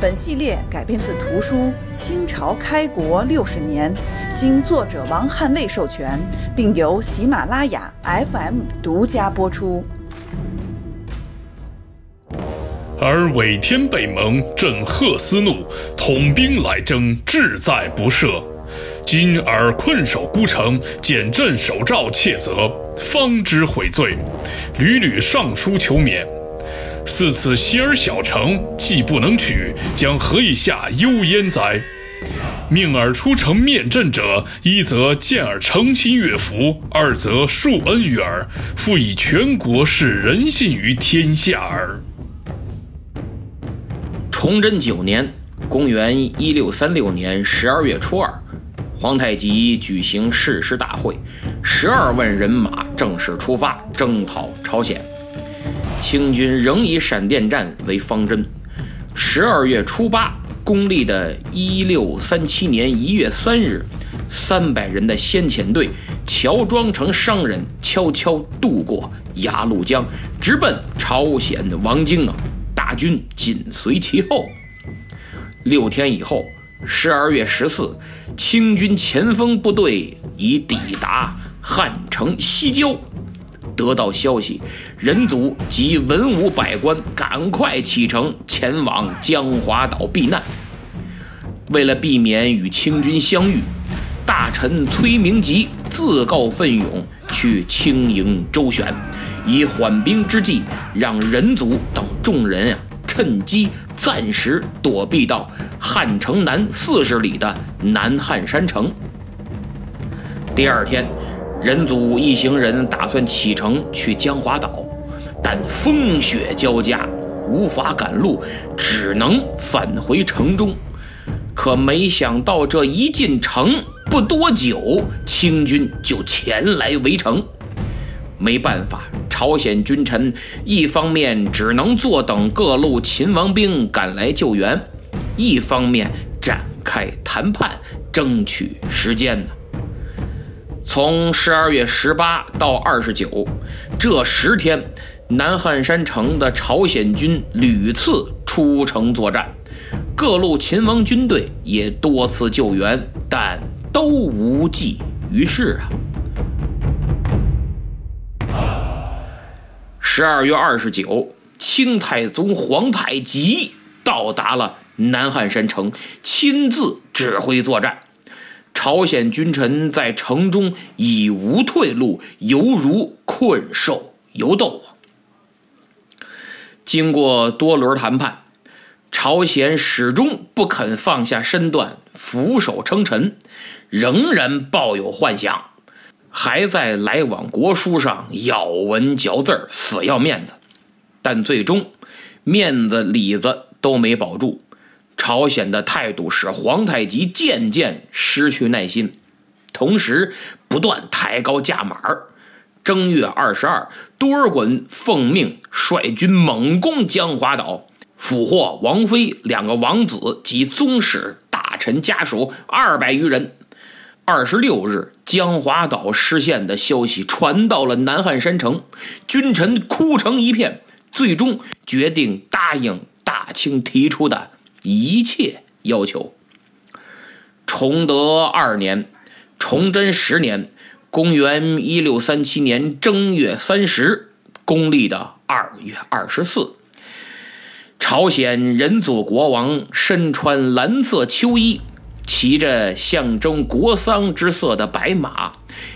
本系列改编自图书《清朝开国六十年》，经作者王汉卫授权，并由喜马拉雅 FM 独家播出。而伪天背盟，震赫斯怒，统兵来征，志在不赦。今尔困守孤城，见朕守诏窃责，方知悔罪，屡屡上书求免。似此西儿小城，既不能取，将何以下忧焉哉？命尔出城面阵者，一则见尔诚心悦服，二则恕恩于尔，复以全国示人信于天下耳。崇祯九年（公元一六三六年）十二月初二，皇太极举行誓师大会，十二万人马正式出发征讨朝鲜。清军仍以闪电战为方针。十二月初八，公历的一六三七年一月三日，三百人的先遣队乔装成商人，悄悄渡过鸭绿江，直奔朝鲜的王京啊！大军紧随其后。六天以后，十二月十四，清军前锋部队已抵达汉城西郊。得到消息，仁祖及文武百官赶快启程前往江华岛避难。为了避免与清军相遇，大臣崔明吉自告奋勇去清营周旋，以缓兵之计，让仁祖等众人啊趁机暂时躲避到汉城南四十里的南汉山城。第二天。人祖一行人打算启程去江华岛，但风雪交加，无法赶路，只能返回城中。可没想到，这一进城不多久，清军就前来围城。没办法，朝鲜君臣一方面只能坐等各路秦王兵赶来救援，一方面展开谈判，争取时间呢。从十二月十八到二十九，这十天，南汉山城的朝鲜军屡次出城作战，各路秦王军队也多次救援，但都无济于事啊。十二月二十九，清太宗皇太极到达了南汉山城，亲自指挥作战。朝鲜君臣在城中已无退路，犹如困兽犹斗。经过多轮谈判，朝鲜始终不肯放下身段，俯首称臣，仍然抱有幻想，还在来往国书上咬文嚼字，死要面子。但最终，面子里子都没保住。朝鲜的态度使皇太极渐渐失去耐心，同时不断抬高价码。正月二十二，多尔衮奉命率军猛攻江华岛，俘获王妃、两个王子及宗室、大臣家属二百余人。二十六日，江华岛失陷的消息传到了南汉山城，君臣哭成一片，最终决定答应大清提出的。一切要求。崇德二年，崇祯十年，公元一六三七年正月三十，公历的二月二十四，朝鲜仁祖国王身穿蓝色秋衣，骑着象征国丧之色的白马，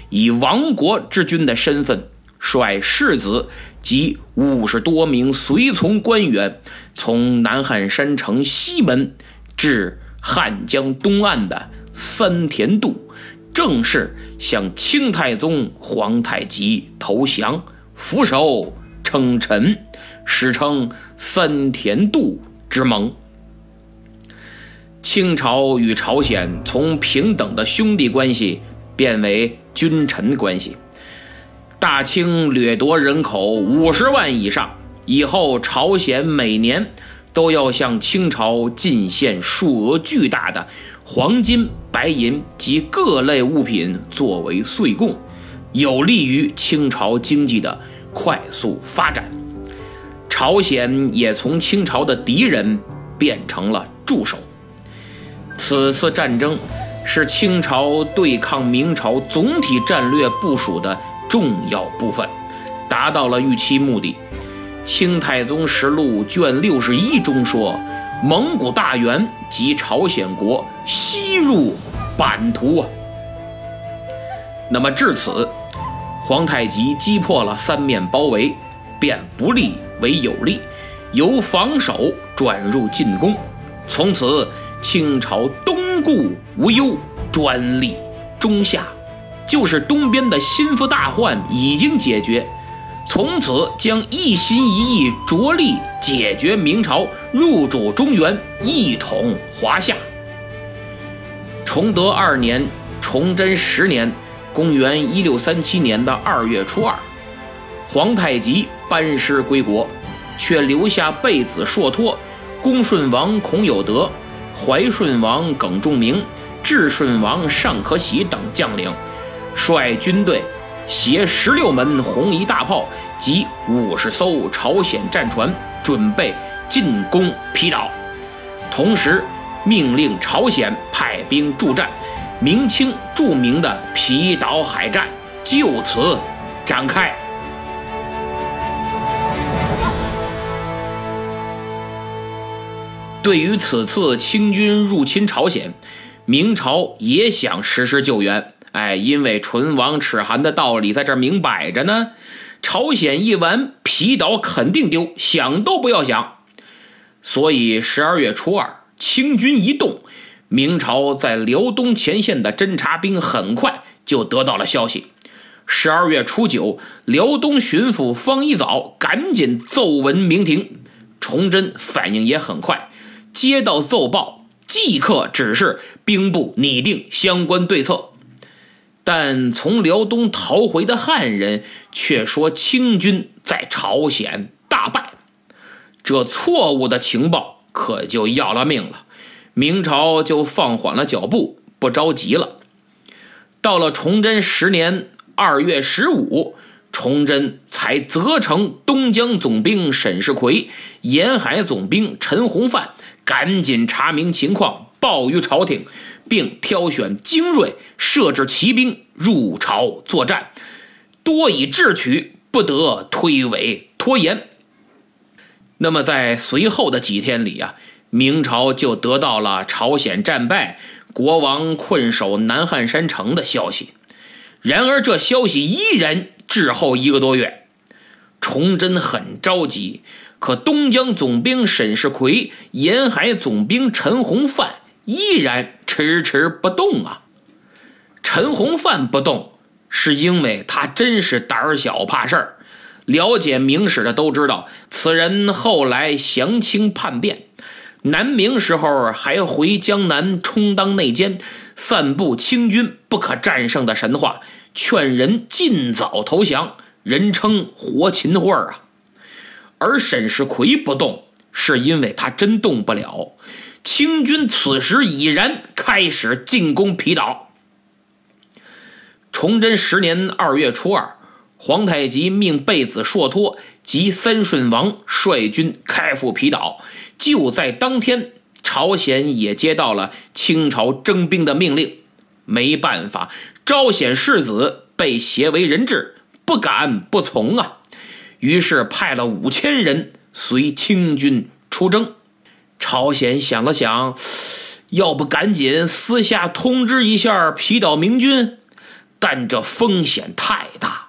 以亡国之君的身份，率世子。及五十多名随从官员，从南汉山城西门至汉江东岸的三田渡，正式向清太宗皇太极投降，俯首称臣，史称三田渡之盟。清朝与朝鲜从平等的兄弟关系变为君臣关系。大清掠夺人口五十万以上以后，朝鲜每年都要向清朝进献数额巨大的黄金、白银及各类物品作为岁贡，有利于清朝经济的快速发展。朝鲜也从清朝的敌人变成了助手。此次战争是清朝对抗明朝总体战略部署的重要部分，达到了预期目的。《清太宗实录》卷六十一中说：“蒙古大元及朝鲜国西入版图啊。”那么至此，皇太极击破了三面包围，变不利为有利，由防守转入进攻，从此。清朝东顾无忧，专立中夏，就是东边的心腹大患已经解决，从此将一心一意着力解决明朝入主中原，一统华夏。崇德二年，崇祯十年，公元一六三七年的二月初二，皇太极班师归国，却留下贝子硕托、恭顺王孔有德。怀顺王耿仲明、智顺王尚可喜等将领，率军队携十六门红夷大炮及五十艘朝鲜战船，准备进攻皮岛。同时，命令朝鲜派兵助战，明清著名的皮岛海战就此展开。对于此次清军入侵朝鲜，明朝也想实施救援。哎，因为唇亡齿寒的道理在这明摆着呢。朝鲜一完，皮岛肯定丢，想都不要想。所以十二月初二，清军一动，明朝在辽东前线的侦察兵很快就得到了消息。十二月初九，辽东巡抚方一早赶紧奏闻明廷，崇祯反应也很快。接到奏报，即刻指示兵部拟定相关对策。但从辽东逃回的汉人却说清军在朝鲜大败，这错误的情报可就要了命了。明朝就放缓了脚步，不着急了。到了崇祯十年二月十五，崇祯才责成东江总兵沈世奎、沿海总兵陈洪范。赶紧查明情况，报于朝廷，并挑选精锐，设置骑兵入朝作战，多以智取，不得推诿拖延。那么，在随后的几天里啊，明朝就得到了朝鲜战败、国王困守南汉山城的消息。然而，这消息依然滞后一个多月，崇祯很着急。可东江总兵沈世奎、沿海总兵陈洪范依然迟迟不动啊！陈洪范不动，是因为他真是胆小怕事儿。了解明史的都知道，此人后来降清叛变，南明时候还回江南充当内奸，散布清军不可战胜的神话，劝人尽早投降，人称“活秦桧”啊。而沈世奎不动，是因为他真动不了。清军此时已然开始进攻皮岛。崇祯十年二月初二，皇太极命贝子硕托及三顺王率军开赴皮岛。就在当天，朝鲜也接到了清朝征兵的命令。没办法，招显世子被挟为人质，不敢不从啊。于是派了五千人随清军出征。朝鲜想了想，要不赶紧私下通知一下皮岛明军？但这风险太大，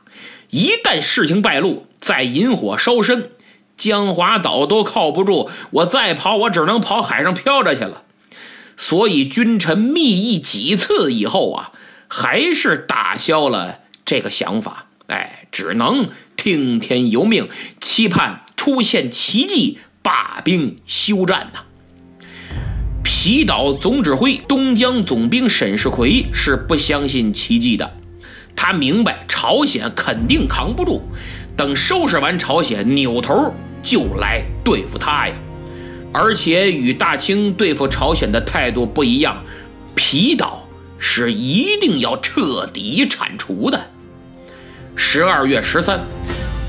一旦事情败露，再引火烧身，江华岛都靠不住。我再跑，我只能跑海上漂着去了。所以君臣密议几次以后啊，还是打消了这个想法。哎，只能。听天由命，期盼出现奇迹，罢兵休战呐。皮岛总指挥东江总兵沈世奎是不相信奇迹的，他明白朝鲜肯定扛不住，等收拾完朝鲜，扭头就来对付他呀。而且与大清对付朝鲜的态度不一样，皮岛是一定要彻底铲除的。十二月十三，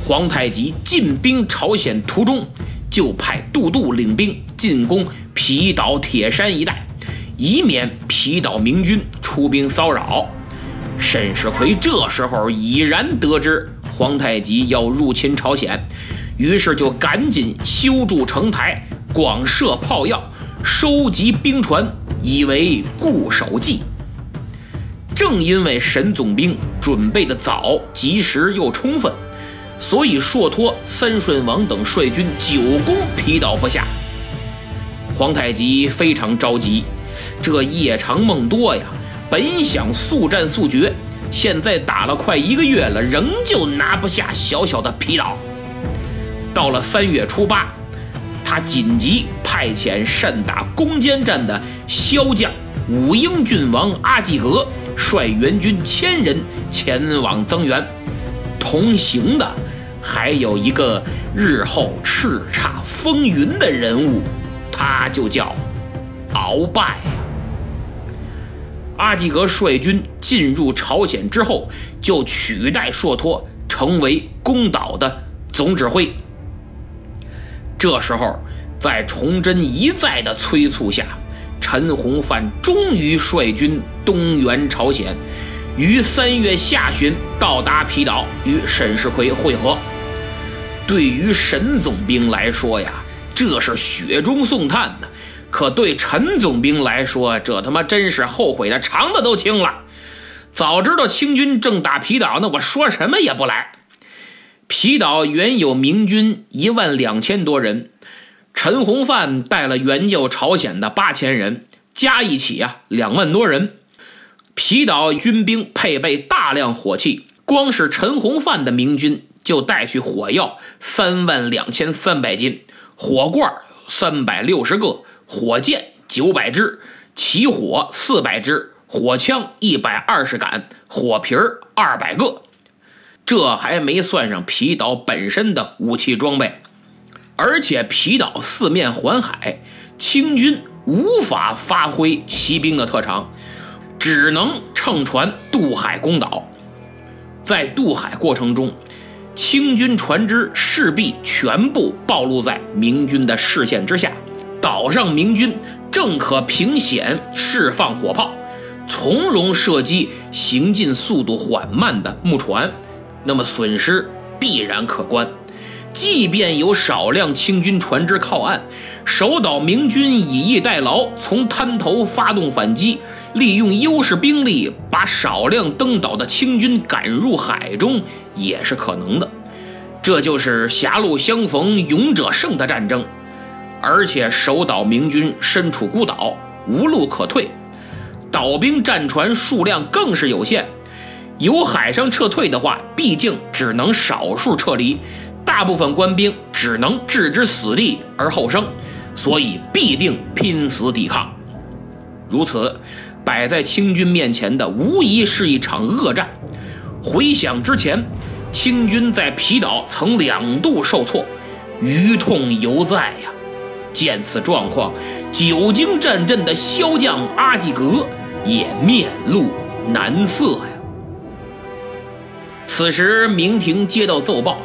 皇太极进兵朝鲜途中，就派杜度领兵进攻皮岛铁山一带，以免皮岛明军出兵骚扰。沈世奎这时候已然得知皇太极要入侵朝鲜，于是就赶紧修筑城台。广设炮药，收集兵船，以为固守计。正因为沈总兵准备的早、及时又充分，所以硕托、三顺王等率军久攻皮岛不下。皇太极非常着急，这夜长梦多呀，本想速战速决，现在打了快一个月了，仍旧拿不下小小的皮岛。到了三月初八。他紧急派遣善打攻坚战的骁将武英郡王阿济格，率援军千人前往增援。同行的还有一个日后叱咤风云的人物，他就叫鳌拜。阿济格率军进入朝鲜之后，就取代硕托，成为攻岛的总指挥。这时候，在崇祯一再的催促下，陈洪范终于率军东援朝鲜，于三月下旬到达皮岛，与沈世奎会合。对于沈总兵来说呀，这是雪中送炭呢；可对陈总兵来说，这他妈真是后悔的肠子都青了。早知道清军正打皮岛，那我说什么也不来。皮岛原有明军一万两千多人，陈洪范带了援救朝鲜的八千人，加一起啊两万多人。皮岛军兵配备大量火器，光是陈洪范的明军就带去火药三万两千三百斤，火罐三百六十个，火箭九百支，起火四百支，火枪一百二十杆，火瓶二百个。这还没算上皮岛本身的武器装备，而且皮岛四面环海，清军无法发挥骑兵的特长，只能乘船渡海攻岛。在渡海过程中，清军船只势必全部暴露在明军的视线之下。岛上明军正可凭险释放火炮，从容射击行进速度缓慢的木船。那么损失必然可观。即便有少量清军船只靠岸，守岛明军以逸待劳，从滩头发动反击，利用优势兵力把少量登岛的清军赶入海中，也是可能的。这就是狭路相逢勇者胜的战争。而且守岛明军身处孤岛，无路可退，岛兵战船数量更是有限。由海上撤退的话，毕竟只能少数撤离，大部分官兵只能置之死地而后生，所以必定拼死抵抗。如此，摆在清军面前的无疑是一场恶战。回想之前，清军在皮岛曾两度受挫，余痛犹在呀。见此状况，久经战阵的骁将阿济格也面露难色呀。此时，明廷接到奏报，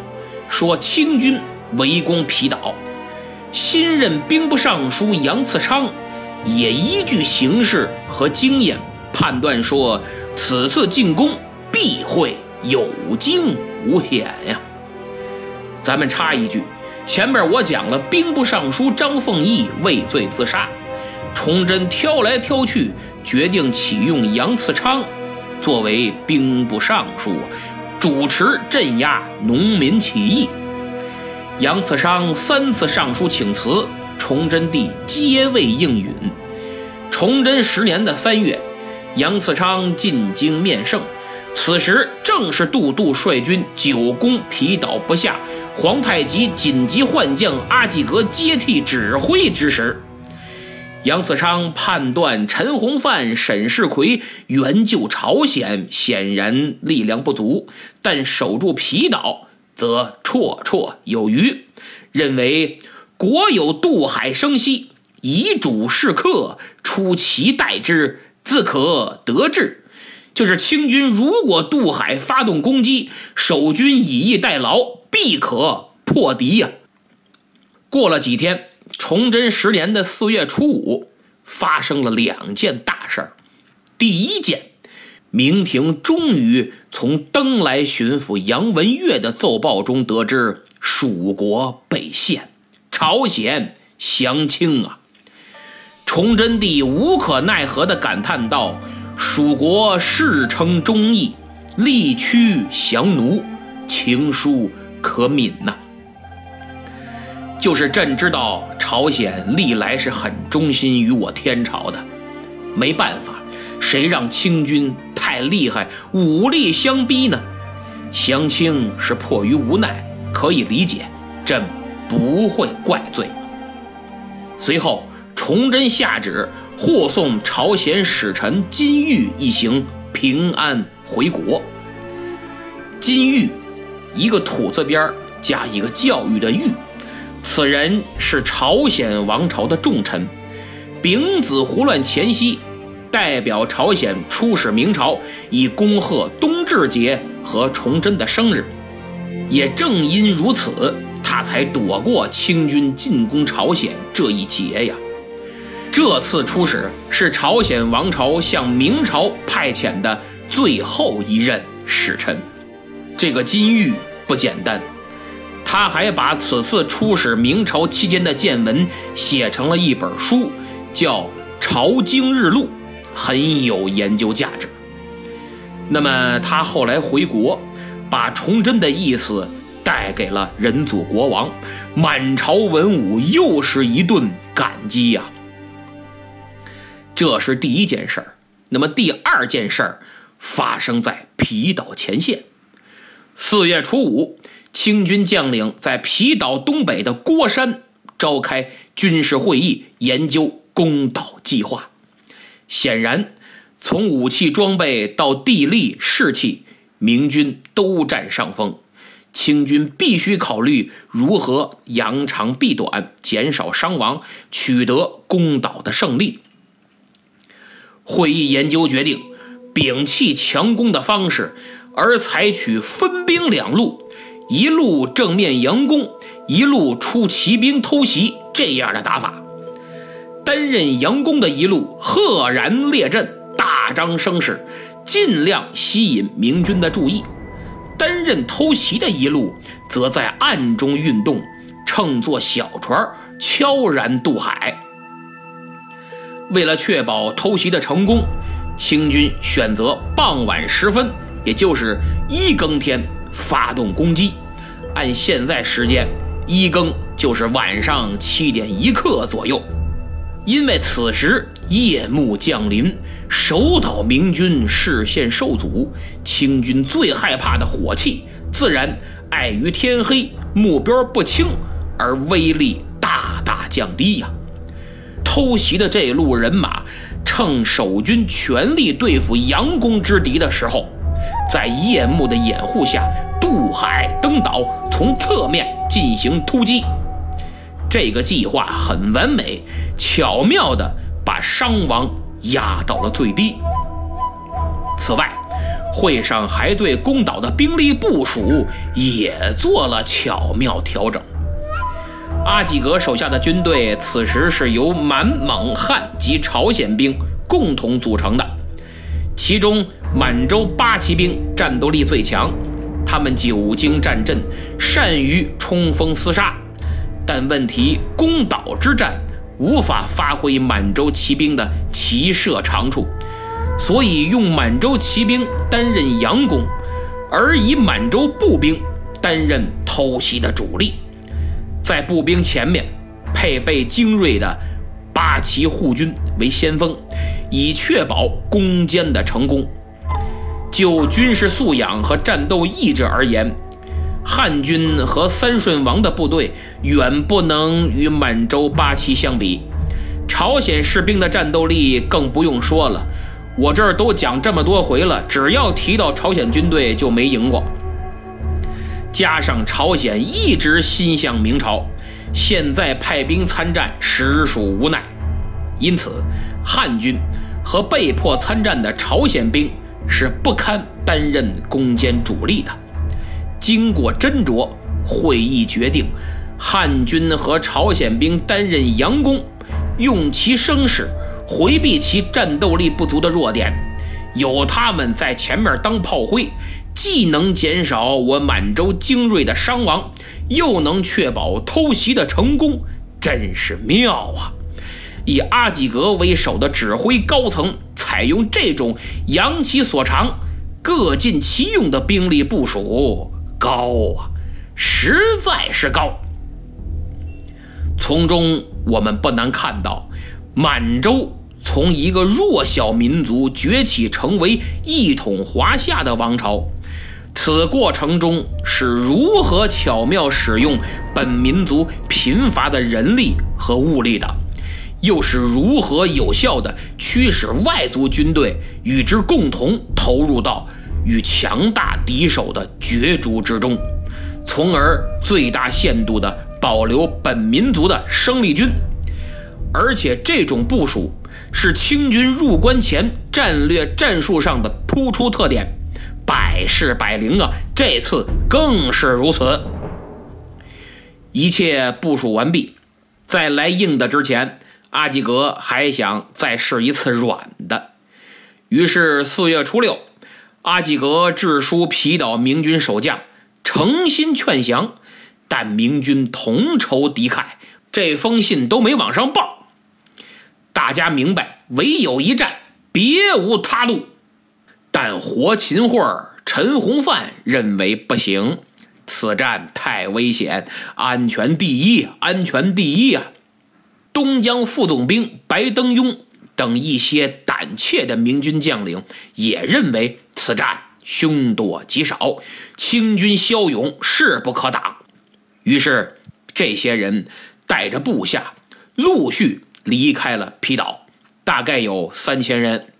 说清军围攻皮岛。新任兵部尚书杨次昌也依据形势和经验判断说，此次进攻必会有惊无险呀。咱们插一句，前面我讲了兵部尚书张凤义畏罪自杀，崇祯挑来挑去，决定启用杨次昌作为兵部尚书。主持镇压农民起义，杨次昌三次上书请辞，崇祯帝皆未应允。崇祯十年的三月，杨次昌进京面圣，此时正是杜度率军久攻皮岛不下，皇太极紧急换将阿济格接替指挥之时。杨子昌判断陈洪范、沈世奎援救朝鲜显然力量不足，但守住皮岛则绰绰有余，认为国有渡海生息，以主示客，出其代之，自可得志。就是清军如果渡海发动攻击，守军以逸待劳，必可破敌呀。过了几天。崇祯十年的四月初五，发生了两件大事儿。第一件，明廷终于从登莱巡抚杨文岳的奏报中得知蜀国被陷，朝鲜降清啊！崇祯帝无可奈何地感叹道：“蜀国世称忠义，力屈降奴，情书可悯呐。”就是朕知道。朝鲜历来是很忠心于我天朝的，没办法，谁让清军太厉害，武力相逼呢？降清是迫于无奈，可以理解，朕不会怪罪。随后，崇祯下旨护送朝鲜使臣金玉一行平安回国。金玉，一个土字边加一个教育的玉。此人是朝鲜王朝的重臣，丙子胡乱前夕，代表朝鲜出使明朝，以恭贺冬至节和崇祯的生日。也正因如此，他才躲过清军进攻朝鲜这一劫呀。这次出使是朝鲜王朝向明朝派遣的最后一任使臣，这个金玉不简单。他还把此次出使明朝期间的见闻写成了一本书，叫《朝京日录》，很有研究价值。那么他后来回国，把崇祯的意思带给了仁祖国王，满朝文武又是一顿感激呀。这是第一件事儿。那么第二件事儿发生在皮岛前线，四月初五。清军将领在皮岛东北的郭山召开军事会议，研究攻岛计划。显然，从武器装备到地利士气，明军都占上风。清军必须考虑如何扬长避短，减少伤亡，取得攻岛的胜利。会议研究决定，摒弃强攻的方式，而采取分兵两路。一路正面佯攻，一路出骑兵偷袭，这样的打法。担任佯攻的一路赫然列阵，大张声势，尽量吸引明军的注意；担任偷袭的一路则在暗中运动，乘坐小船悄然渡海。为了确保偷袭的成功，清军选择傍晚时分，也就是一更天。发动攻击，按现在时间，一更就是晚上七点一刻左右。因为此时夜幕降临，守岛明军视线受阻，清军最害怕的火器，自然碍于天黑、目标不清而威力大大降低呀。偷袭的这路人马，趁守军全力对付佯攻之敌的时候。在夜幕的掩护下渡海登岛，从侧面进行突击。这个计划很完美，巧妙地把伤亡压到了最低。此外，会上还对攻岛的兵力部署也做了巧妙调整。阿济格手下的军队此时是由满、蒙、汉及朝鲜兵共同组成的，其中。满洲八旗兵战斗力最强，他们久经战阵，善于冲锋厮杀。但问题，攻岛之战无法发挥满洲骑兵的骑射长处，所以用满洲骑兵担任佯攻，而以满洲步兵担任偷袭的主力。在步兵前面配备精锐的八旗护军为先锋，以确保攻坚的成功。就军事素养和战斗意志而言，汉军和三顺王的部队远不能与满洲八旗相比。朝鲜士兵的战斗力更不用说了，我这儿都讲这么多回了，只要提到朝鲜军队就没赢过。加上朝鲜一直心向明朝，现在派兵参战实属无奈，因此汉军和被迫参战的朝鲜兵是不堪担任攻坚主力的。经过斟酌，会议决定，汉军和朝鲜兵担任佯攻，用其声势回避其战斗力不足的弱点，有他们在前面当炮灰。既能减少我满洲精锐的伤亡，又能确保偷袭的成功，真是妙啊！以阿济格为首的指挥高层采用这种扬其所长、各尽其用的兵力部署，高啊，实在是高。从中我们不难看到，满洲从一个弱小民族崛起成为一统华夏的王朝。此过程中是如何巧妙使用本民族贫乏的人力和物力的，又是如何有效地驱使外族军队与之共同投入到与强大敌手的角逐之中，从而最大限度地保留本民族的生力军？而且这种部署是清军入关前战略战术上的突出特点。百试百灵啊！这次更是如此。一切部署完毕，在来硬的之前，阿济格还想再试一次软的。于是四月初六，阿济格致书皮岛明军守将，诚心劝降，但明军同仇敌忾，这封信都没往上报。大家明白，唯有一战，别无他路。但活秦桧、陈洪范认为不行，此战太危险，安全第一，安全第一啊！东江副总兵白登庸等一些胆怯的明军将领也认为此战凶多吉少，清军骁勇，势不可挡。于是，这些人带着部下陆续离开了皮岛，大概有三千人。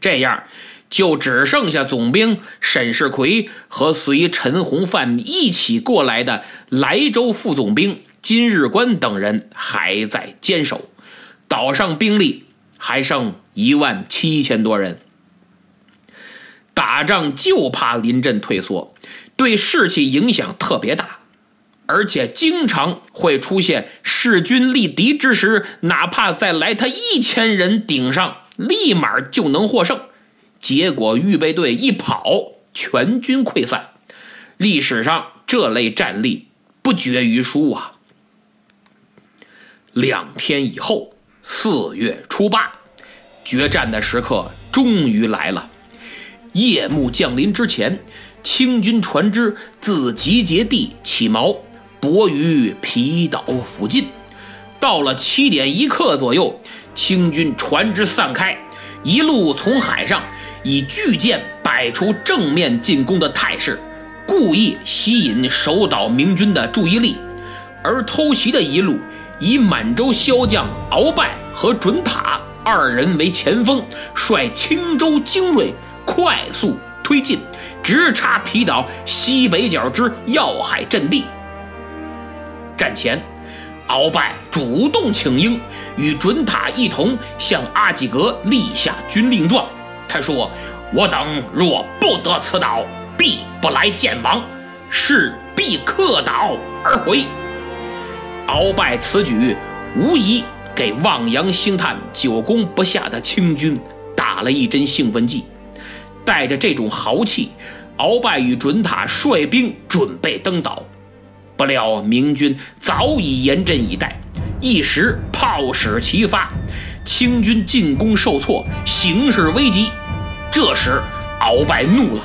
这样。就只剩下总兵沈世奎和随陈洪范一起过来的莱州副总兵金日官等人还在坚守，岛上兵力还剩一万七千多人。打仗就怕临阵退缩，对士气影响特别大，而且经常会出现势均力敌之时，哪怕再来他一千人顶上，立马就能获胜。结果预备队一跑，全军溃散。历史上这类战例不绝于书啊。两天以后，四月初八，决战的时刻终于来了。夜幕降临之前，清军船只自集结地起锚，泊于皮岛附近。到了七点一刻左右，清军船只散开，一路从海上。以巨舰摆出正面进攻的态势，故意吸引守岛明军的注意力；而偷袭的一路以满洲骁将鳌拜和准塔二人为前锋，率青州精锐快速推进，直插皮岛西北角之要害阵地。战前，鳌拜主动请缨，与准塔一同向阿济格立下军令状。他说：“我等若不得此岛，必不来见王，势必克岛而回。”鳌拜此举无疑给望洋兴叹、久攻不下的清军打了一针兴奋剂。带着这种豪气，鳌拜与准塔率兵准备登岛，不料明军早已严阵以待，一时炮矢齐发，清军进攻受挫，形势危急。这时，鳌拜怒了，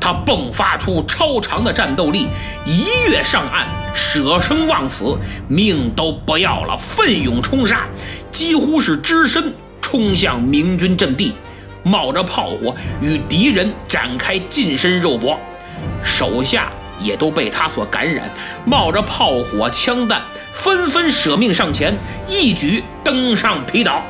他迸发出超长的战斗力，一跃上岸，舍生忘死，命都不要了，奋勇冲杀，几乎是只身冲向明军阵地，冒着炮火与敌人展开近身肉搏，手下也都被他所感染，冒着炮火枪弹纷纷舍命上前，一举登上皮岛。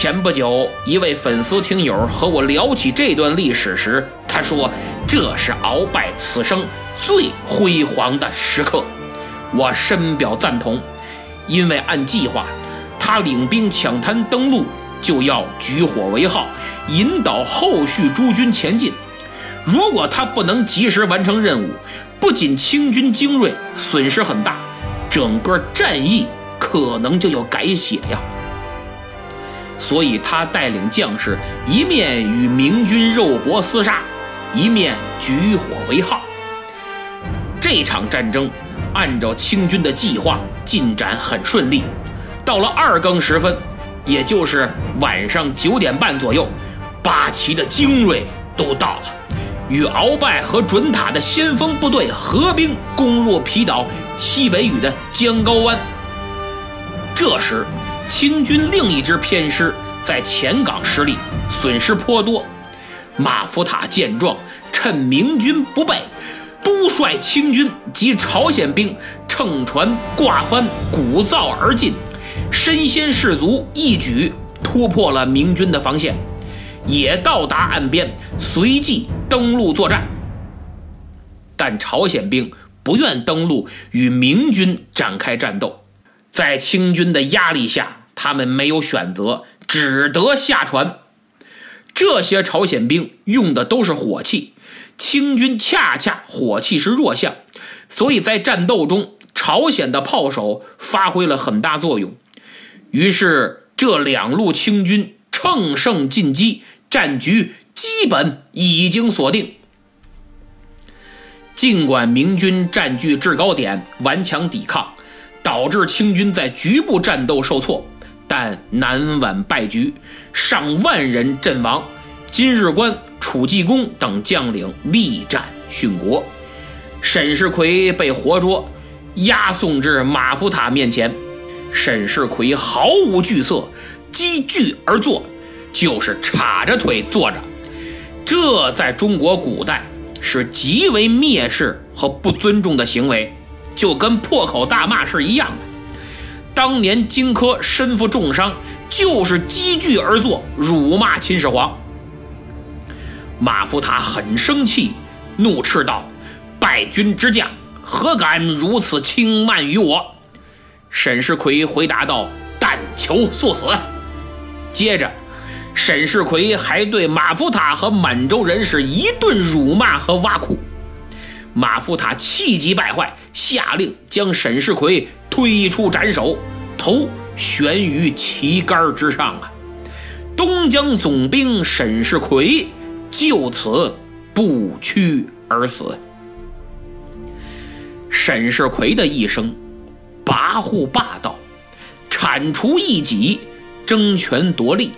前不久，一位粉丝听友和我聊起这段历史时，他说：“这是鳌拜此生最辉煌的时刻。”我深表赞同，因为按计划，他领兵抢滩登陆，就要举火为号，引导后续诸军前进。如果他不能及时完成任务，不仅清军精锐损失很大，整个战役可能就要改写呀。所以他带领将士一面与明军肉搏厮杀，一面举火为号。这场战争按照清军的计划进展很顺利。到了二更时分，也就是晚上九点半左右，八旗的精锐都到了，与鳌拜和准塔的先锋部队合兵攻入皮岛西北隅的江高湾。这时，清军另一支偏师在前港失利，损失颇多。马福塔见状，趁明军不备，督率清军及朝鲜兵乘船挂帆，鼓噪而进，身先士卒，一举突破了明军的防线，也到达岸边，随即登陆作战。但朝鲜兵不愿登陆与明军展开战斗，在清军的压力下。他们没有选择，只得下船。这些朝鲜兵用的都是火器，清军恰恰火器是弱项，所以在战斗中，朝鲜的炮手发挥了很大作用。于是，这两路清军乘胜进击，战局基本已经锁定。尽管明军占据制高点，顽强抵抗，导致清军在局部战斗受挫。但南宛败局，上万人阵亡，金日关、楚济公等将领力战殉国，沈世奎被活捉，押送至马福塔面前。沈世奎毫无惧色，积聚而坐，就是叉着腿坐着。这在中国古代是极为蔑视和不尊重的行为，就跟破口大骂是一样的。当年荆轲身负重伤，就是积聚而坐，辱骂秦始皇。马福塔很生气，怒斥道：“败军之将，何敢如此轻慢于我？”沈世奎回答道：“但求速死。”接着，沈世奎还对马福塔和满洲人士一顿辱骂和挖苦。马福塔气急败坏，下令将沈世奎。推出斩首，头悬于旗杆之上啊！东江总兵沈世奎就此不屈而死。沈世奎的一生跋扈霸道，铲除异己，争权夺利，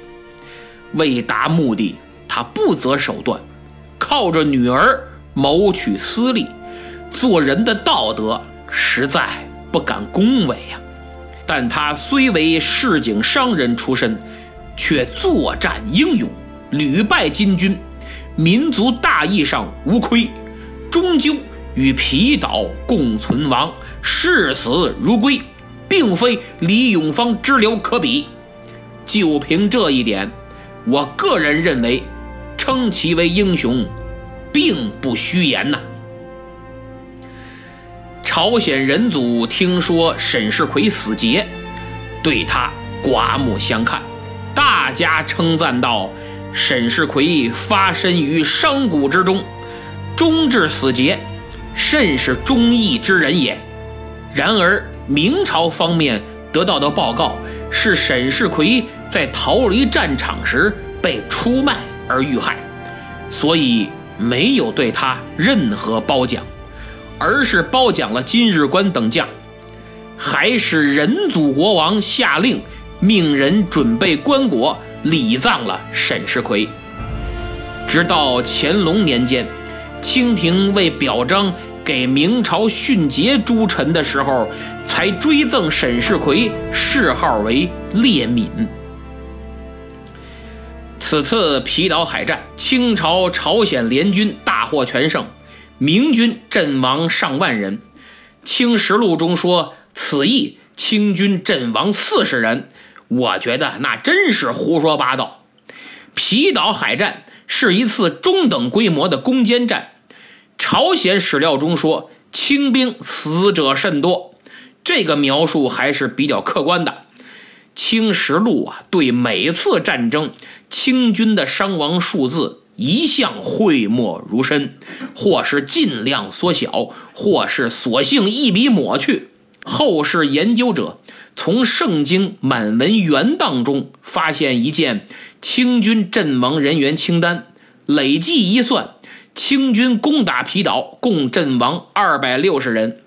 为达目的，他不择手段，靠着女儿谋取私利，做人的道德实在。不敢恭维呀，但他虽为市井商人出身，却作战英勇，屡败金军，民族大义上无亏，终究与皮岛共存亡，视死如归，并非李永芳之流可比。就凭这一点，我个人认为，称其为英雄，并不虚言呐。朝鲜人祖听说沈世奎死节，对他刮目相看，大家称赞道：“沈世奎发身于商贾之中，终至死节，甚是忠义之人也。”然而明朝方面得到的报告是，沈世奎在逃离战场时被出卖而遇害，所以没有对他任何褒奖。而是褒奖了金日官等将，还是仁祖国王下令命人准备棺椁礼葬了沈世奎。直到乾隆年间，清廷为表彰给明朝训节诸臣的时候，才追赠沈世奎谥号为烈敏。此次皮岛海战，清朝朝鲜联军大获全胜。明军阵亡上万人，清实录中说此役清军阵亡四十人，我觉得那真是胡说八道。皮岛海战是一次中等规模的攻坚战，朝鲜史料中说清兵死者甚多，这个描述还是比较客观的。清实录啊，对每次战争清军的伤亡数字一向讳莫如深，或是尽量缩小，或是索性一笔抹去。后世研究者从《圣经满文原档》中发现一件清军阵亡人员清单，累计一算，清军攻打皮岛共阵亡二百六十人。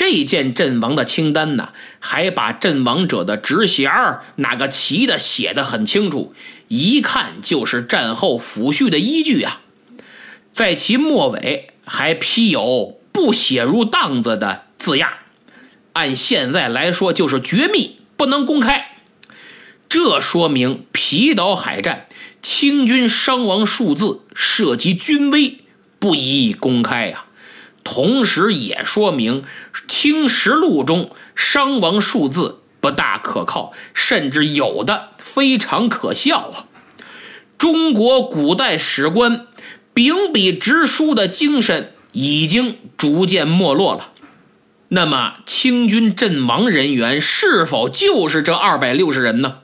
这件阵亡的清单呢，还把阵亡者的职衔哪个旗的写得很清楚，一看就是战后抚恤的依据啊。在其末尾还批有“不写入档子”的字样，按现在来说就是绝密，不能公开。这说明皮岛海战清军伤亡数字涉及军威，不宜公开呀。同时也说明《清实录》中伤亡数字不大可靠，甚至有的非常可笑啊！中国古代史官秉笔直书的精神已经逐渐没落了。那么，清军阵亡人员是否就是这二百六十人呢？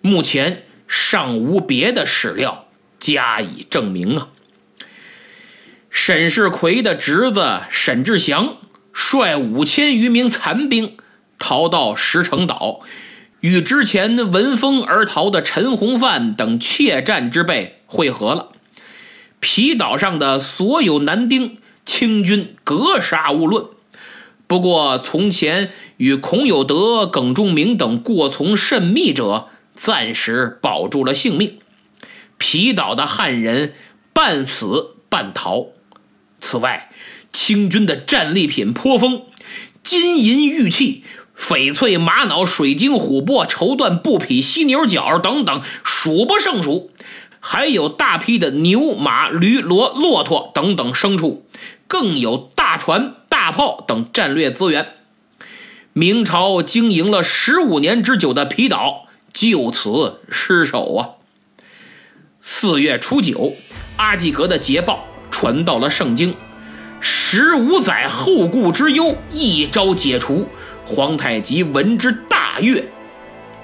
目前尚无别的史料加以证明啊。沈世奎的侄子沈志祥率五千余名残兵逃到石城岛，与之前闻风而逃的陈洪范等怯战之辈会合了。皮岛上的所有男丁，清军格杀勿论。不过，从前与孔有德、耿仲明等过从甚密者，暂时保住了性命。皮岛的汉人半死半逃。此外，清军的战利品颇丰，金银玉器、翡翠、玛瑙、水晶、琥珀、绸缎、布匹、犀牛角等等，数不胜数。还有大批的牛、马、驴、骡、骆驼等等牲畜，更有大船、大炮等战略资源。明朝经营了十五年之久的皮岛就此失守啊！四月初九，阿济格的捷报。传到了盛京，十五载后顾之忧一朝解除。皇太极闻之大悦，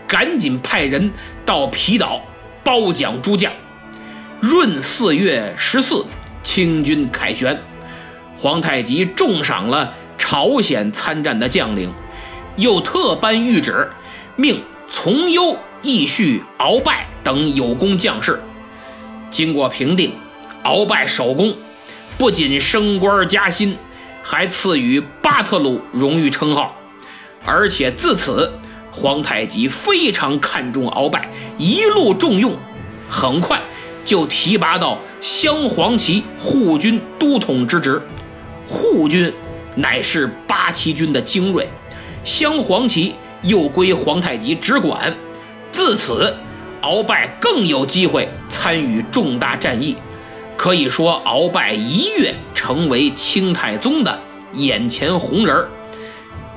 赶紧派人到皮岛褒奖诸将。闰四月十四，清军凯旋，皇太极重赏了朝鲜参战的将领，又特颁谕旨，命从优、义绪、鳌拜等有功将士。经过评定。鳌拜首功，不仅升官加薪，还赐予巴特鲁荣誉称号。而且自此，皇太极非常看重鳌拜，一路重用，很快就提拔到镶黄旗护军都统之职。护军乃是八旗军的精锐，镶黄旗又归皇太极直管。自此，鳌拜更有机会参与重大战役。可以说，鳌拜一跃成为清太宗的眼前红人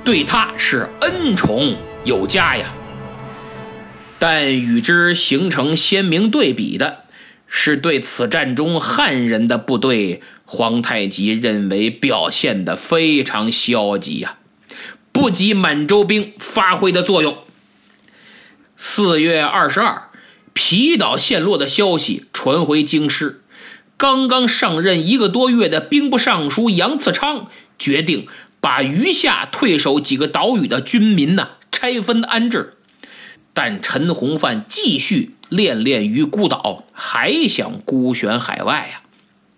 对他是恩宠有加呀。但与之形成鲜明对比的是，对此战中汉人的部队，皇太极认为表现的非常消极呀，不及满洲兵发挥的作用。四月二十二，皮岛陷落的消息传回京师。刚刚上任一个多月的兵部尚书杨次昌决定把余下退守几个岛屿的军民呢拆分安置，但陈洪范继续恋恋于孤岛，还想孤悬海外呀。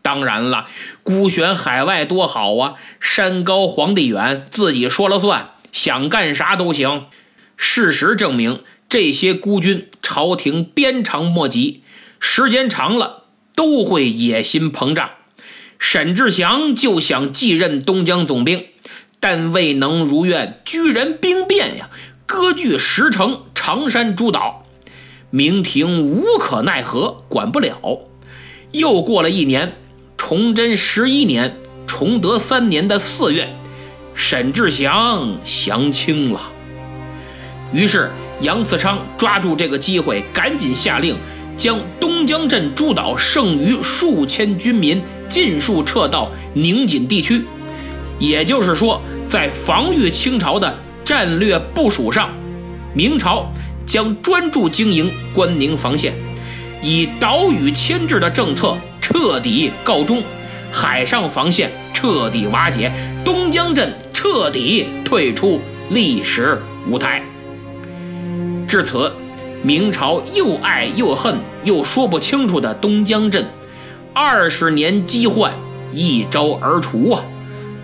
当然了，孤悬海外多好啊，山高皇帝远，自己说了算，想干啥都行。事实证明，这些孤军朝廷鞭长莫及，时间长了。都会野心膨胀，沈志祥就想继任东江总兵，但未能如愿，居然兵变呀，割据石城、常山诸岛，明廷无可奈何，管不了。又过了一年，崇祯十一年，崇德三年的四月，沈志祥降清了。于是杨次昌抓住这个机会，赶紧下令将东江镇诸岛剩余数千军民尽数撤到宁锦地区。也就是说，在防御清朝的战略部署上，明朝将专注经营关宁防线，以岛屿牵制的政策彻底告终，海上防线彻底瓦解，东江镇彻底退出历史舞台。至此，明朝又爱又恨又说不清楚的东江镇，二十年积患一朝而除啊！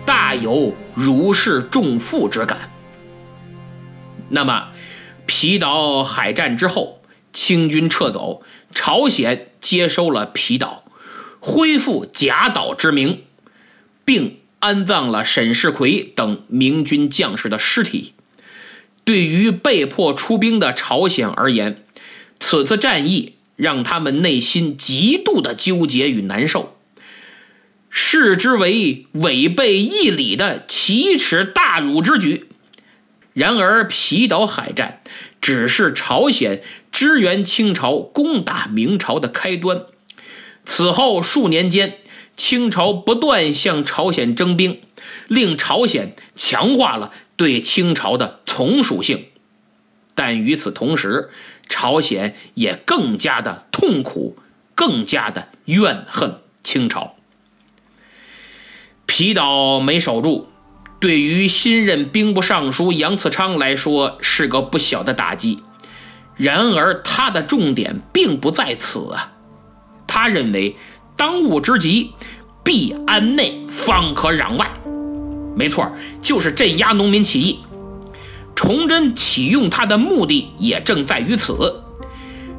大有如释重负之感。那么，皮岛海战之后，清军撤走，朝鲜接收了皮岛，恢复甲岛之名，并安葬了沈世奎等明军将士的尸体。对于被迫出兵的朝鲜而言，此次战役让他们内心极度的纠结与难受。视之为违背义理的奇耻大辱之举。然而，皮岛海战只是朝鲜支援清朝攻打明朝的开端。此后数年间，清朝不断向朝鲜征兵，令朝鲜强化了对清朝的从属性。但与此同时，朝鲜也更加的痛苦，更加的怨恨清朝。皮岛没守住，对于新任兵部尚书杨次昌来说是个不小的打击。然而，他的重点并不在此啊。他认为，当务之急必安内，方可攘外。没错，就是镇压农民起义。崇祯启用他的目的也正在于此。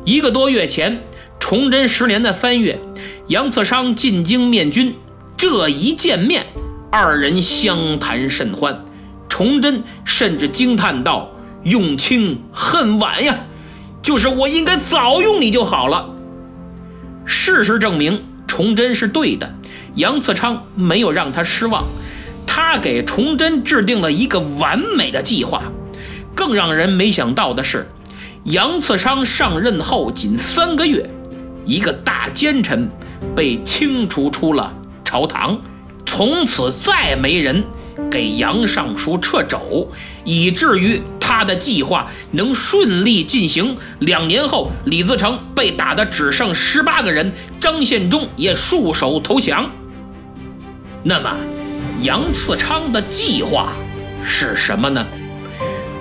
一个多月前，崇祯十年的三月，杨次昌进京面君。这一见面，二人相谈甚欢。崇祯甚至惊叹道：“用卿恨晚呀，就是我应该早用你就好了。”事实证明，崇祯是对的。杨次昌没有让他失望，他给崇祯制定了一个完美的计划。更让人没想到的是，杨次昌上任后仅三个月，一个大奸臣被清除出了。朝堂，从此再没人给杨尚书掣肘，以至于他的计划能顺利进行。两年后，李自成被打得只剩十八个人，张献忠也束手投降。那么，杨次昌的计划是什么呢？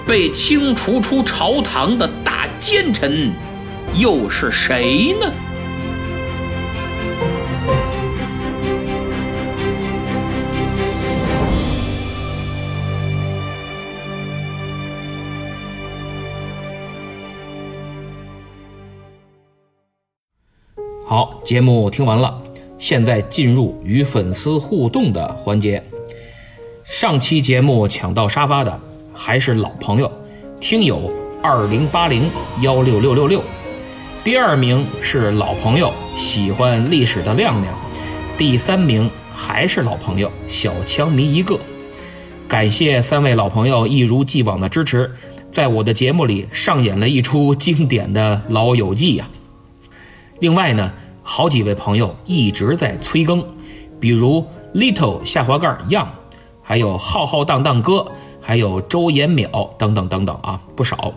被清除出朝堂的大奸臣又是谁呢？好，节目听完了，现在进入与粉丝互动的环节。上期节目抢到沙发的还是老朋友，听友二零八零幺六六六六。第二名是老朋友，喜欢历史的亮亮。第三名还是老朋友，小枪迷一个。感谢三位老朋友一如既往的支持，在我的节目里上演了一出经典的老友记呀。另外呢。好几位朋友一直在催更，比如 Little 下滑盖 Young，还有浩浩荡荡哥，还有周延淼等等等等啊，不少。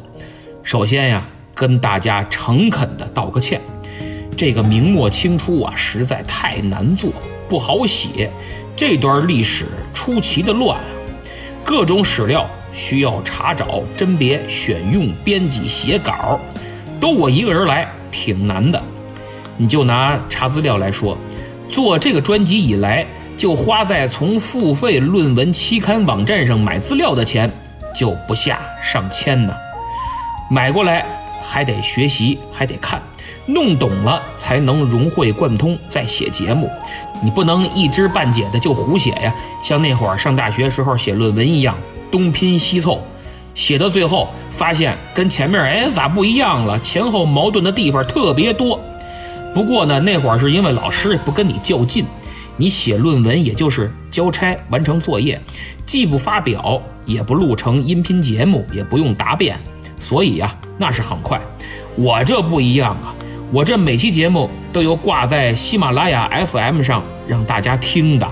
首先呀，跟大家诚恳的道个歉，这个明末清初啊，实在太难做，不好写。这段历史出奇的乱啊，各种史料需要查找、甄别、选用、编辑、写稿，都我一个人来，挺难的。你就拿查资料来说，做这个专辑以来，就花在从付费论文期刊网站上买资料的钱就不下上千呢。买过来还得学习，还得看，弄懂了才能融会贯通再写节目。你不能一知半解的就胡写呀，像那会儿上大学时候写论文一样，东拼西凑，写到最后发现跟前面哎咋不一样了，前后矛盾的地方特别多。不过呢，那会儿是因为老师也不跟你较劲，你写论文也就是交差完成作业，既不发表，也不录成音频节目，也不用答辩，所以呀，那是很快。我这不一样啊，我这每期节目都有挂在喜马拉雅 FM 上让大家听的，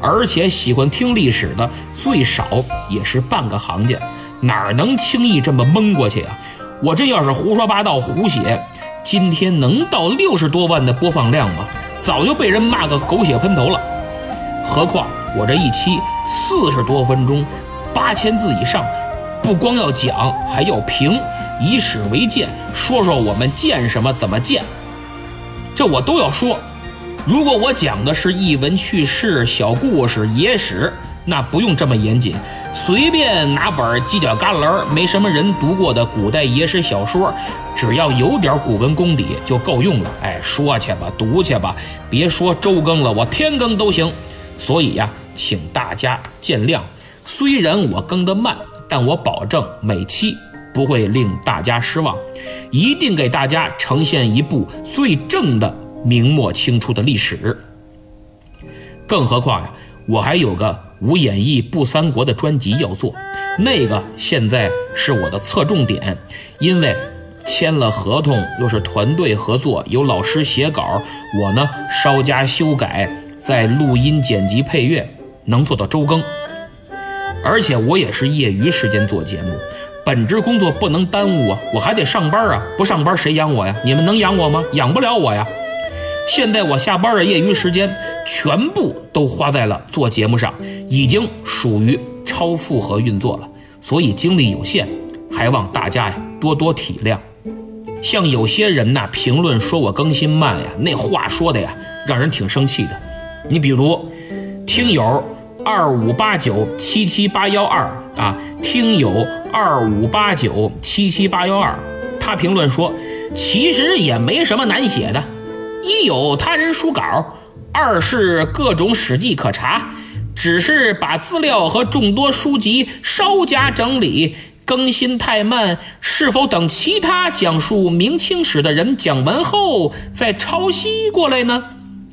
而且喜欢听历史的最少也是半个行家，哪能轻易这么蒙过去啊？我这要是胡说八道、胡写，今天能到六十多万的播放量吗？早就被人骂个狗血喷头了。何况我这一期四十多分钟，八千字以上，不光要讲，还要评，以史为鉴，说说我们见什么怎么见，这我都要说。如果我讲的是译文趣事、小故事、野史，那不用这么严谨，随便拿本犄角旮旯没什么人读过的古代野史小说，只要有点古文功底就够用了。哎，说去吧，读去吧，别说周更了，我天更都行。所以呀，请大家见谅。虽然我更得慢，但我保证每期不会令大家失望，一定给大家呈现一部最正的明末清初的历史。更何况呀，我还有个无演义不三国的专辑要做，那个现在是我的侧重点，因为签了合同，又是团队合作，有老师写稿，我呢稍加修改，再录音剪辑配乐，能做到周更。而且我也是业余时间做节目，本职工作不能耽误啊，我还得上班啊，不上班谁养我呀？你们能养我吗？养不了我呀。现在我下班的业余时间全部都花在了做节目上，已经属于超负荷运作了，所以精力有限，还望大家呀多多体谅。像有些人呐评论说我更新慢呀，那话说的呀让人挺生气的。你比如听友二五八九七七八幺二啊，听友二五八九七七八幺二，他评论说其实也没什么难写的。一有他人书稿，二是各种史记可查，只是把资料和众多书籍稍加整理，更新太慢，是否等其他讲述明清史的人讲完后再抄袭过来呢？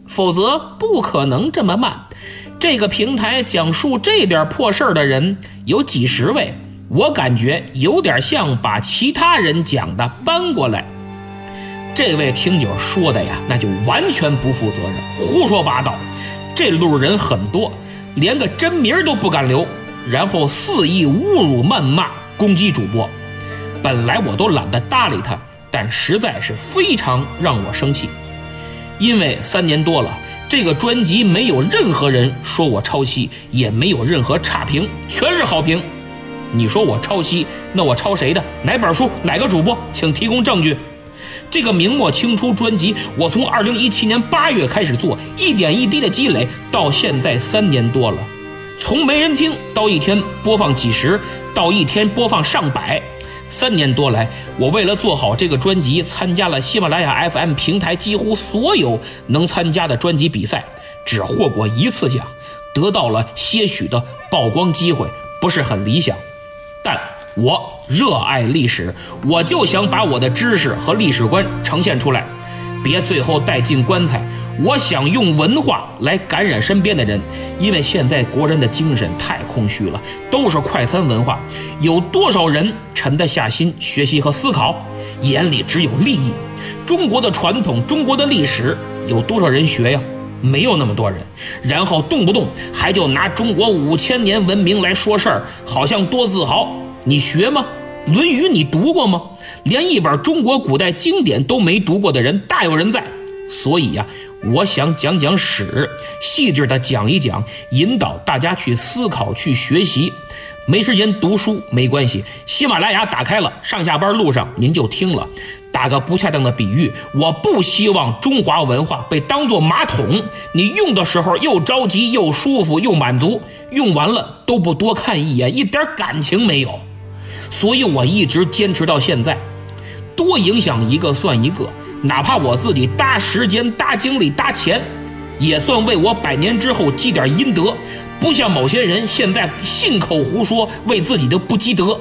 否则不可能这么慢。这个平台讲述这点破事儿的人有几十位，我感觉有点像把其他人讲的搬过来。这位听友说的呀，那就完全不负责任，胡说八道。这路人很多，连个真名都不敢留，然后肆意侮辱、谩骂、攻击主播。本来我都懒得搭理他，但实在是非常让我生气。因为三年多了，这个专辑没有任何人说我抄袭，也没有任何差评，全是好评。你说我抄袭，那我抄谁的？哪本书？哪个主播？请提供证据。这个明末清初专辑，我从二零一七年八月开始做，一点一滴的积累，到现在三年多了，从没人听到一天播放几十，到一天播放上百。三年多来，我为了做好这个专辑，参加了喜马拉雅 FM 平台几乎所有能参加的专辑比赛，只获过一次奖，得到了些许的曝光机会，不是很理想，但。我热爱历史，我就想把我的知识和历史观呈现出来，别最后带进棺材。我想用文化来感染身边的人，因为现在国人的精神太空虚了，都是快餐文化。有多少人沉得下心学习和思考？眼里只有利益。中国的传统，中国的历史，有多少人学呀？没有那么多人。然后动不动还就拿中国五千年文明来说事儿，好像多自豪。你学吗？《论语》你读过吗？连一本中国古代经典都没读过的人大有人在。所以呀，我想讲讲史，细致的讲一讲，引导大家去思考、去学习。没时间读书没关系，喜马拉雅打开了，上下班路上您就听了。打个不恰当的比喻，我不希望中华文化被当作马桶，你用的时候又着急又舒服又满足，用完了都不多看一眼，一点感情没有。所以我一直坚持到现在，多影响一个算一个，哪怕我自己搭时间、搭精力、搭钱，也算为我百年之后积点阴德。不像某些人现在信口胡说，为自己的不积德。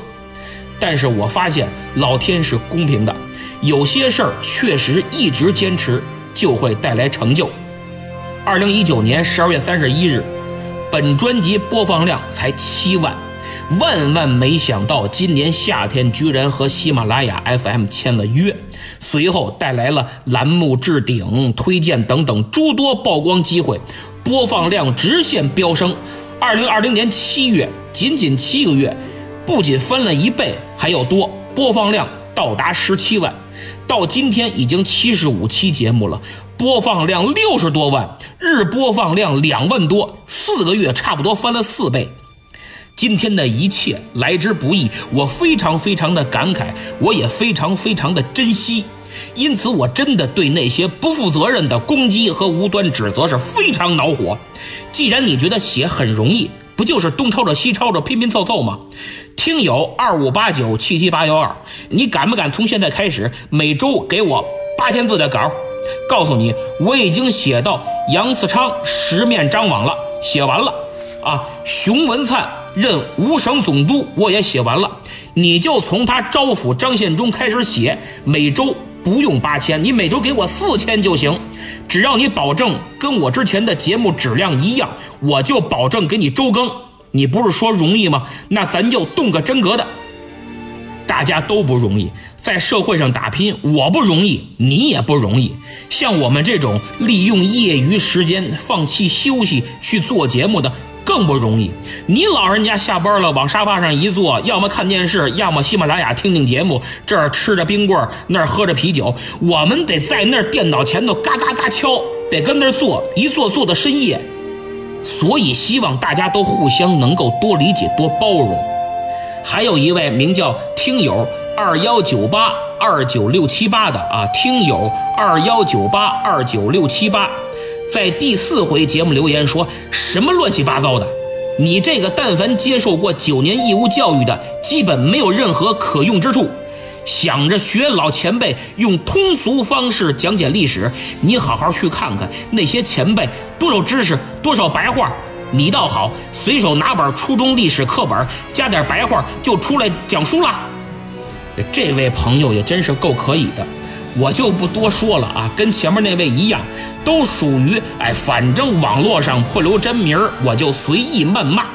但是我发现老天是公平的，有些事儿确实一直坚持就会带来成就。二零一九年十二月三十一日，本专辑播放量才七万。万万没想到，今年夏天居然和喜马拉雅 FM 签了约，随后带来了栏目置顶、推荐等等诸多曝光机会，播放量直线飙升。二零二零年七月，仅仅七个月，不仅翻了一倍，还要多，播放量到达十七万。到今天已经七十五期节目了，播放量六十多万，日播放量两万多，四个月差不多翻了四倍。今天的一切来之不易，我非常非常的感慨，我也非常非常的珍惜，因此我真的对那些不负责任的攻击和无端指责是非常恼火。既然你觉得写很容易，不就是东抄着西抄着拼拼凑凑吗？听友二五八九七七八幺二，你敢不敢从现在开始每周给我八千字的稿？告诉你，我已经写到杨嗣昌十面张网了，写完了啊，熊文灿。任五省总督，我也写完了，你就从他招抚张献忠开始写，每周不用八千，你每周给我四千就行，只要你保证跟我之前的节目质量一样，我就保证给你周更。你不是说容易吗？那咱就动个真格的。大家都不容易，在社会上打拼，我不容易，你也不容易。像我们这种利用业余时间放弃休息去做节目的。更不容易，你老人家下班了往沙发上一坐，要么看电视，要么喜马拉雅听听节目，这儿吃着冰棍儿，那儿喝着啤酒，我们得在那儿电脑前头嘎嘎嘎敲，得跟那儿坐，一坐坐到深夜。所以希望大家都互相能够多理解、多包容。还有一位名叫听友二幺九八二九六七八的啊，听友二幺九八二九六七八。在第四回节目留言说什么乱七八糟的？你这个但凡接受过九年义务教育的，基本没有任何可用之处。想着学老前辈用通俗方式讲解历史，你好好去看看那些前辈多少知识，多少白话。你倒好，随手拿本初中历史课本，加点白话就出来讲书了。这位朋友也真是够可以的。我就不多说了啊，跟前面那位一样，都属于哎，反正网络上不留真名，我就随意谩骂。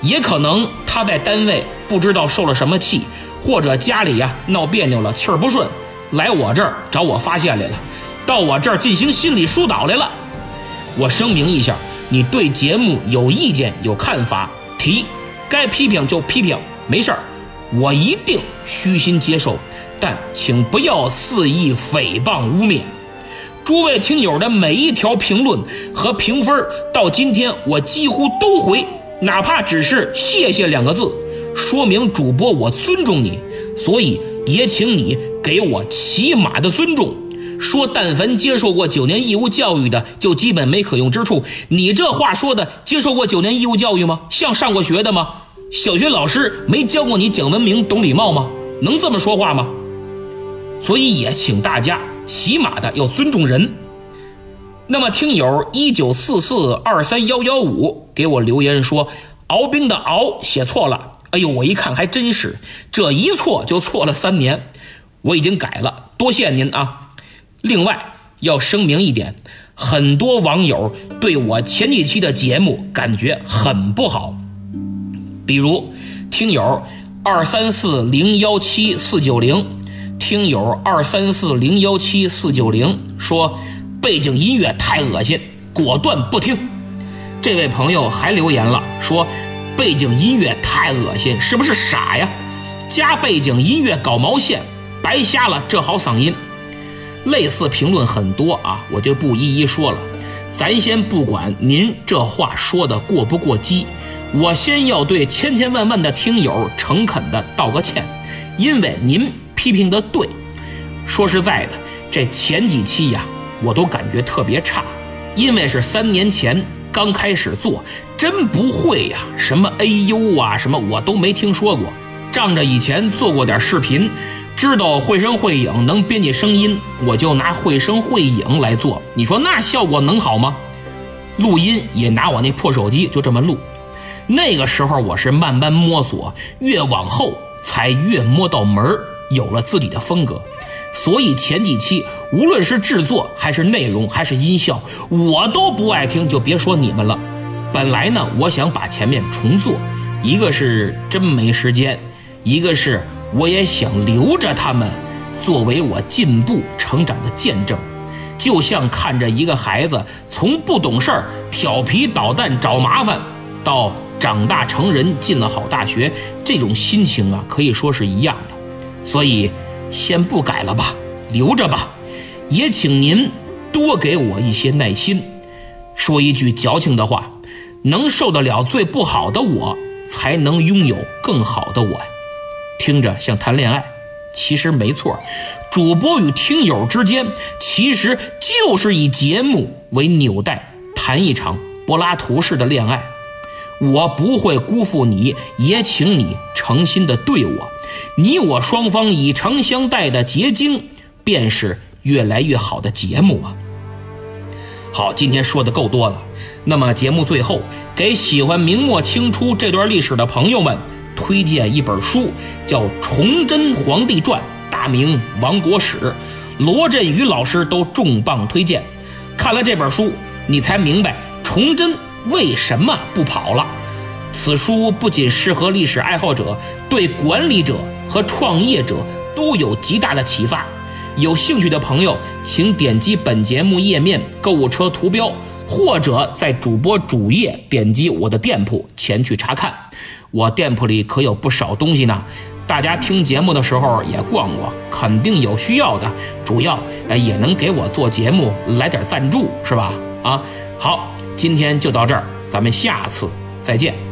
也可能他在单位不知道受了什么气，或者家里呀闹别扭了，气儿不顺，来我这儿找我发泄来了，到我这儿进行心理疏导来了。我声明一下，你对节目有意见有看法提，该批评就批评，没事儿，我一定虚心接受。但请不要肆意诽谤污蔑，诸位听友的每一条评论和评分，到今天我几乎都回，哪怕只是谢谢两个字，说明主播我尊重你，所以也请你给我起码的尊重。说但凡接受过九年义务教育的，就基本没可用之处。你这话说的，接受过九年义务教育吗？像上过学的吗？小学老师没教过你讲文明、懂礼貌吗？能这么说话吗？所以也请大家起码的要尊重人。那么听友一九四四二三幺幺五给我留言说，敖冰的敖写错了。哎呦，我一看还真是，这一错就错了三年。我已经改了，多谢您啊。另外要声明一点，很多网友对我前几期的节目感觉很不好，比如听友二三四零幺七四九零。听友二三四零幺七四九零说背景音乐太恶心，果断不听。这位朋友还留言了，说背景音乐太恶心，是不是傻呀？加背景音乐搞毛线，白瞎了这好嗓音。类似评论很多啊，我就不一一说了。咱先不管您这话说的过不过激，我先要对千千万万的听友诚恳的道个歉，因为您。批评的对，说实在的，这前几期呀，我都感觉特别差，因为是三年前刚开始做，真不会呀，什么 AU 啊，什么我都没听说过。仗着以前做过点视频，知道绘声绘影能编辑声音，我就拿绘声绘影来做。你说那效果能好吗？录音也拿我那破手机就这么录。那个时候我是慢慢摸索，越往后才越摸到门儿。有了自己的风格，所以前几期无论是制作还是内容还是音效，我都不爱听，就别说你们了。本来呢，我想把前面重做，一个是真没时间，一个是我也想留着他们，作为我进步成长的见证。就像看着一个孩子从不懂事儿、调皮捣蛋、找麻烦，到长大成人进了好大学，这种心情啊，可以说是一样的。所以，先不改了吧，留着吧。也请您多给我一些耐心。说一句矫情的话，能受得了最不好的我，才能拥有更好的我。听着像谈恋爱。其实没错，主播与听友之间其实就是以节目为纽带谈一场柏拉图式的恋爱。我不会辜负你，也请你诚心的对我。你我双方以诚相待的结晶，便是越来越好的节目啊。好，今天说的够多了，那么节目最后给喜欢明末清初这段历史的朋友们。推荐一本书，叫《崇祯皇帝传》，大明亡国史，罗振宇老师都重磅推荐。看了这本书，你才明白崇祯为什么不跑了。此书不仅适合历史爱好者，对管理者和创业者都有极大的启发。有兴趣的朋友，请点击本节目页面购物车图标，或者在主播主页点击我的店铺前去查看。我店铺里可有不少东西呢，大家听节目的时候也逛逛，肯定有需要的。主要也能给我做节目来点赞助，是吧？啊，好，今天就到这儿，咱们下次再见。